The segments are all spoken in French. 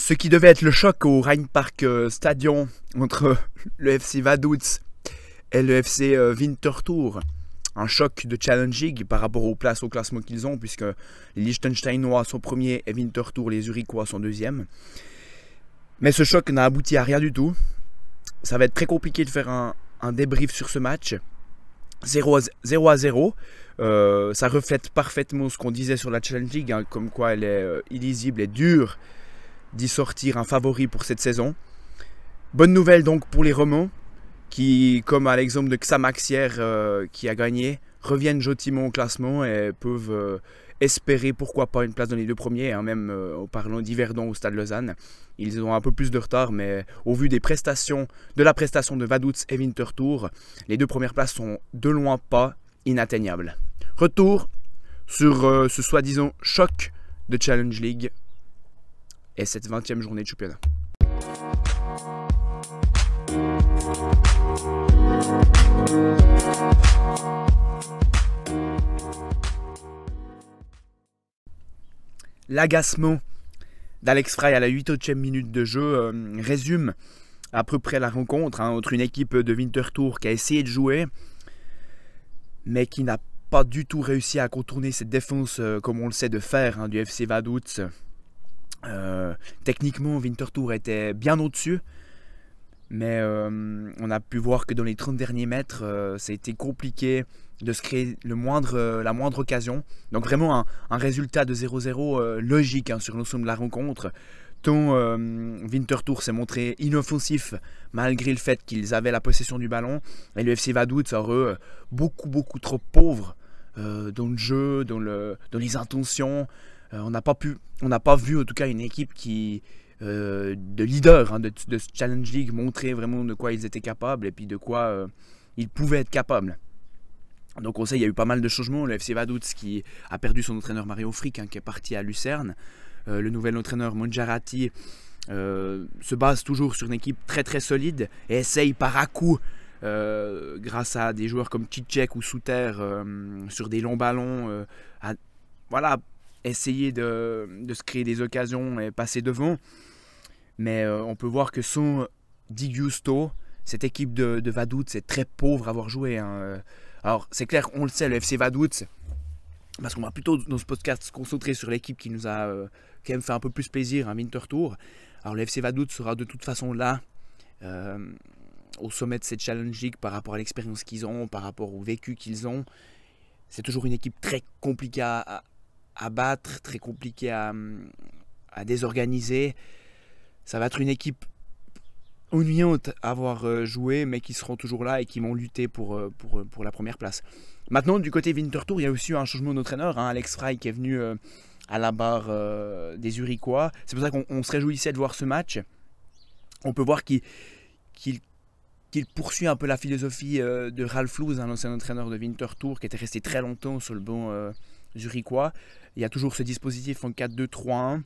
Ce qui devait être le choc au Rheinpark euh, Stadion entre le FC Vaduz et le FC euh, Winterthur. Un choc de Challenge League par rapport aux places au classement qu'ils ont, puisque les Liechtensteinois sont premiers et Winterthur, les Zurichois, sont deuxièmes. Mais ce choc n'a abouti à rien du tout. Ça va être très compliqué de faire un, débrief sur ce match. 0 à 0. Euh, ça reflète parfaitement ce qu'on disait sur la Challenge League, hein, comme quoi elle est illisible et dure d'y sortir un favori pour cette saison. Bonne nouvelle donc pour les Romans, qui, comme à l'exemple de Xamax hier, euh, qui a gagné, reviennent gentiment au classement et peuvent euh, espérer pourquoi pas une place dans les deux premiers, hein, même euh, en parlant d'Yverdon au Stade Lausanne. Ils ont un peu plus de retard, mais au vu des prestations, de la prestation de Vaduz et Winterthur, les deux premières places sont de loin pas inatteignables. Retour sur ce soi-disant choc de Challenge League et cette 20e journée de championnat. L'agacement d'Alex Frey à la 8e minute de jeu euh, résume à peu près la rencontre hein, entre une équipe de Winterthur qui a essayé de jouer, mais qui n'a pas du tout réussi à contourner cette défense euh, comme on le sait de faire hein, du FC Vaduz euh, techniquement, Winterthur était bien au-dessus. Mais euh, on a pu voir que dans les 30 derniers mètres, euh, ça a été compliqué de se créer le moindre, la moindre occasion. Donc vraiment un, résultat de 0-0 logique hein, sur l'ensemble de la rencontre. Ton Winterthur s'est montré inoffensif malgré le fait qu'ils avaient la possession du ballon. Et le FC Vaduz, eux, beaucoup beaucoup trop pauvre dans le jeu, dans, le, dans les intentions. Euh, on n'a pas pu, on n'a pas vu en tout cas une équipe qui euh, de leader hein, de, ce Challenge League montrer vraiment de quoi ils étaient capables et puis de quoi euh, ils pouvaient être capables. Donc on sait il y a eu pas mal de changements. Le FC Vaduz qui a perdu son entraîneur Mario Frick hein, qui est parti à Lucerne. le nouvel entraîneur Monjarati se base toujours sur une équipe très très solide et essaye par à coup grâce à des joueurs comme Tchitchek ou Souter sur des longs ballons voilà essayer de, se créer des occasions et passer devant. Mais euh, on peut voir que sans Di Giusto, cette équipe de, de Vaduz c'est très pauvre à avoir joué. Hein. Alors c'est clair, on le sait, le FC Vaduz, parce qu'on va plutôt dans ce podcast se concentrer sur l'équipe qui nous a euh, quand même fait un peu plus plaisir, un Winter Tour. Alors le FC Vaduz sera de toute façon là, euh, au sommet de cette Challenge League par rapport à l'expérience qu'ils ont, par rapport au vécu qu'ils ont. C'est toujours une équipe très compliquée à, à battre, très compliqué à, désorganiser. Ça va être une équipe ennuyante à avoir euh, joué, mais qui seront toujours là et qui vont lutter pour, euh, pour, euh, pour la première place. Maintenant, du côté Winterthur, il y a aussi un changement d'entraîneur. Hein. Alex Frey qui est venu à la barre des Uriquois. C'est pour ça qu'on se réjouissait de voir ce match. On peut voir qu'il poursuit un peu la philosophie de Ralph Louz, un ancien entraîneur de Winterthur, qui était resté très longtemps sur le banc zurichois. Il y a toujours ce dispositif en 4-2-3-1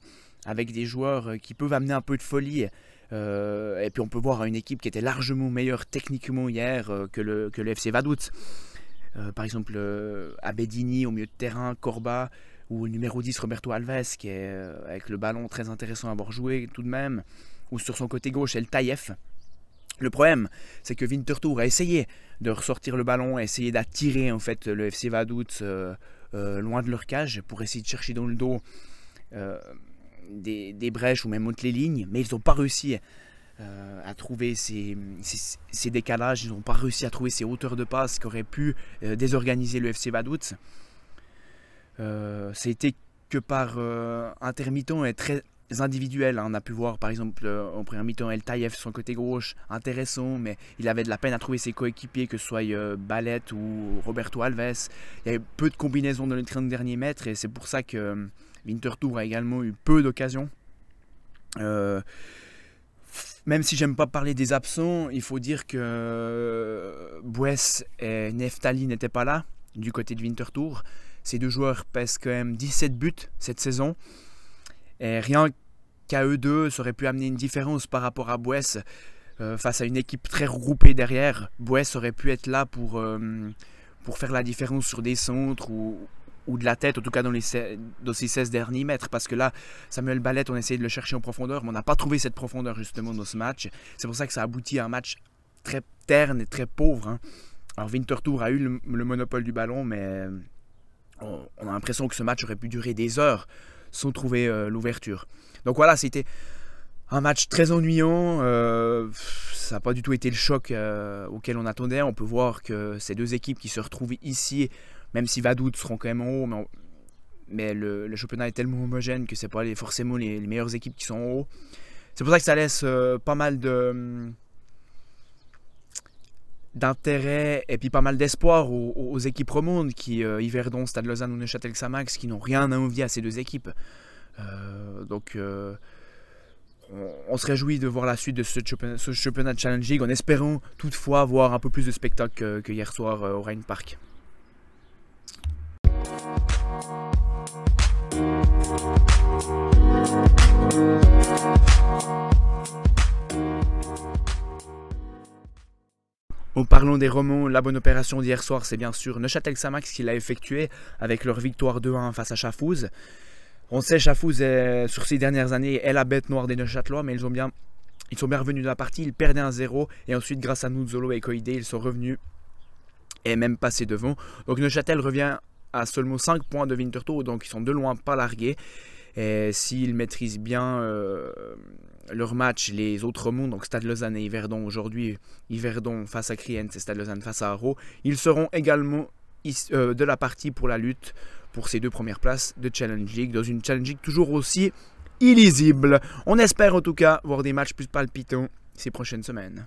avec des joueurs euh, qui peuvent amener un peu de folie. Euh, et puis on peut voir une équipe qui était largement meilleure techniquement hier euh, que, le, que le FC Vaduz. par exemple, Abedini au milieu de terrain, Corba ou le numéro 10 Roberto Alves qui est avec le ballon très intéressant à avoir joué tout de même. Ou sur son côté gauche, El Taïef. Le problème, c'est que Winterthur a essayé de ressortir le ballon, a essayé d'attirer en fait le FC Vaduz loin de leur cage pour essayer de chercher dans le dos euh, des, brèches ou même monter les lignes, mais ils n'ont pas réussi euh, à trouver ces, décalages, ils n'ont pas réussi à trouver ces hauteurs de passe qui auraient pu désorganiser le FC Vaduz. C'était que par intermittent et très individuel. Hein. On a pu voir par exemple en première mi-temps El Taïef son côté gauche, intéressant, mais il avait de la peine à trouver ses coéquipiers, que ce soit euh, ou Roberto Alves. Il y avait peu de combinaisons dans les 30 derniers mètres et c'est pour ça que euh, Winterthur a également eu peu d'occasions. Euh, même si j'aime pas parler des absents, il faut dire que euh, Bues et Neftali n'étaient pas là du côté de Winterthur. Ces deux joueurs pèsent quand même 17 buts cette saison. Et rien qu'à eux deux, ça aurait pu amener une différence par rapport à Bouès. Euh, face à une équipe très regroupée derrière, Bouès aurait pu être là pour, euh, pour faire la différence sur des centres ou, ou de la tête, en tout cas dans, les, dans ces 16 derniers mètres. Parce que là, Samuel Ballet, on a essayé de le chercher en profondeur, mais on n'a pas trouvé cette profondeur justement dans ce match. C'est pour ça que ça aboutit à un match très terne et très pauvre. Hein. Alors Winterthur a eu le, monopole du ballon, mais on, a l'impression que ce match aurait pu durer des heures sans trouver euh, l'ouverture. Donc voilà, c'était un match très ennuyant. Euh, ça n'a pas du tout été le choc euh, auquel on attendait. On peut voir que ces deux équipes qui se retrouvent ici, même si Vadout seront quand même en haut, mais, le, championnat est tellement homogène que ce pas les, forcément les, meilleures équipes qui sont en haut. C'est pour ça que ça laisse pas mal de d'intérêt et puis pas mal d'espoir aux, équipes romandes qui, euh, Yverdon, Stade Lausanne ou Neuchâtel Xamax, qui n'ont rien à envier à ces deux équipes. Euh, donc euh, on, se réjouit de voir la suite de ce championnat, League en espérant toutefois voir un peu plus de spectacles que, que hier soir au Rhein Park. En parlant des Romans, la bonne opération d'hier soir, c'est bien sûr Neuchâtel Samax qui l'a effectué avec leur victoire 2-1 face à Chafouz. On sait Chafouz, sur ces dernières années, est la bête noire des Neuchâtelois, mais ils, ont bien, ils sont bien revenus de la partie. Ils perdaient un 0 et ensuite, grâce à Nuzolo et Koide, ils sont revenus et même passés devant. Donc Neuchâtel revient à seulement 5 points de Winterthur, donc ils sont de loin pas largués. Et s'ils maîtrisent bien euh, leur match, les autres mondes, donc Stade Lausanne et Yverdon aujourd'hui, Yverdon face à Kriens et Stade Lausanne face à Haro, ils seront également euh, de la partie pour la lutte pour ces deux premières places de Challenge League, dans une Challenge League toujours aussi illisible. On espère en tout cas voir des matchs plus palpitants ces prochaines semaines.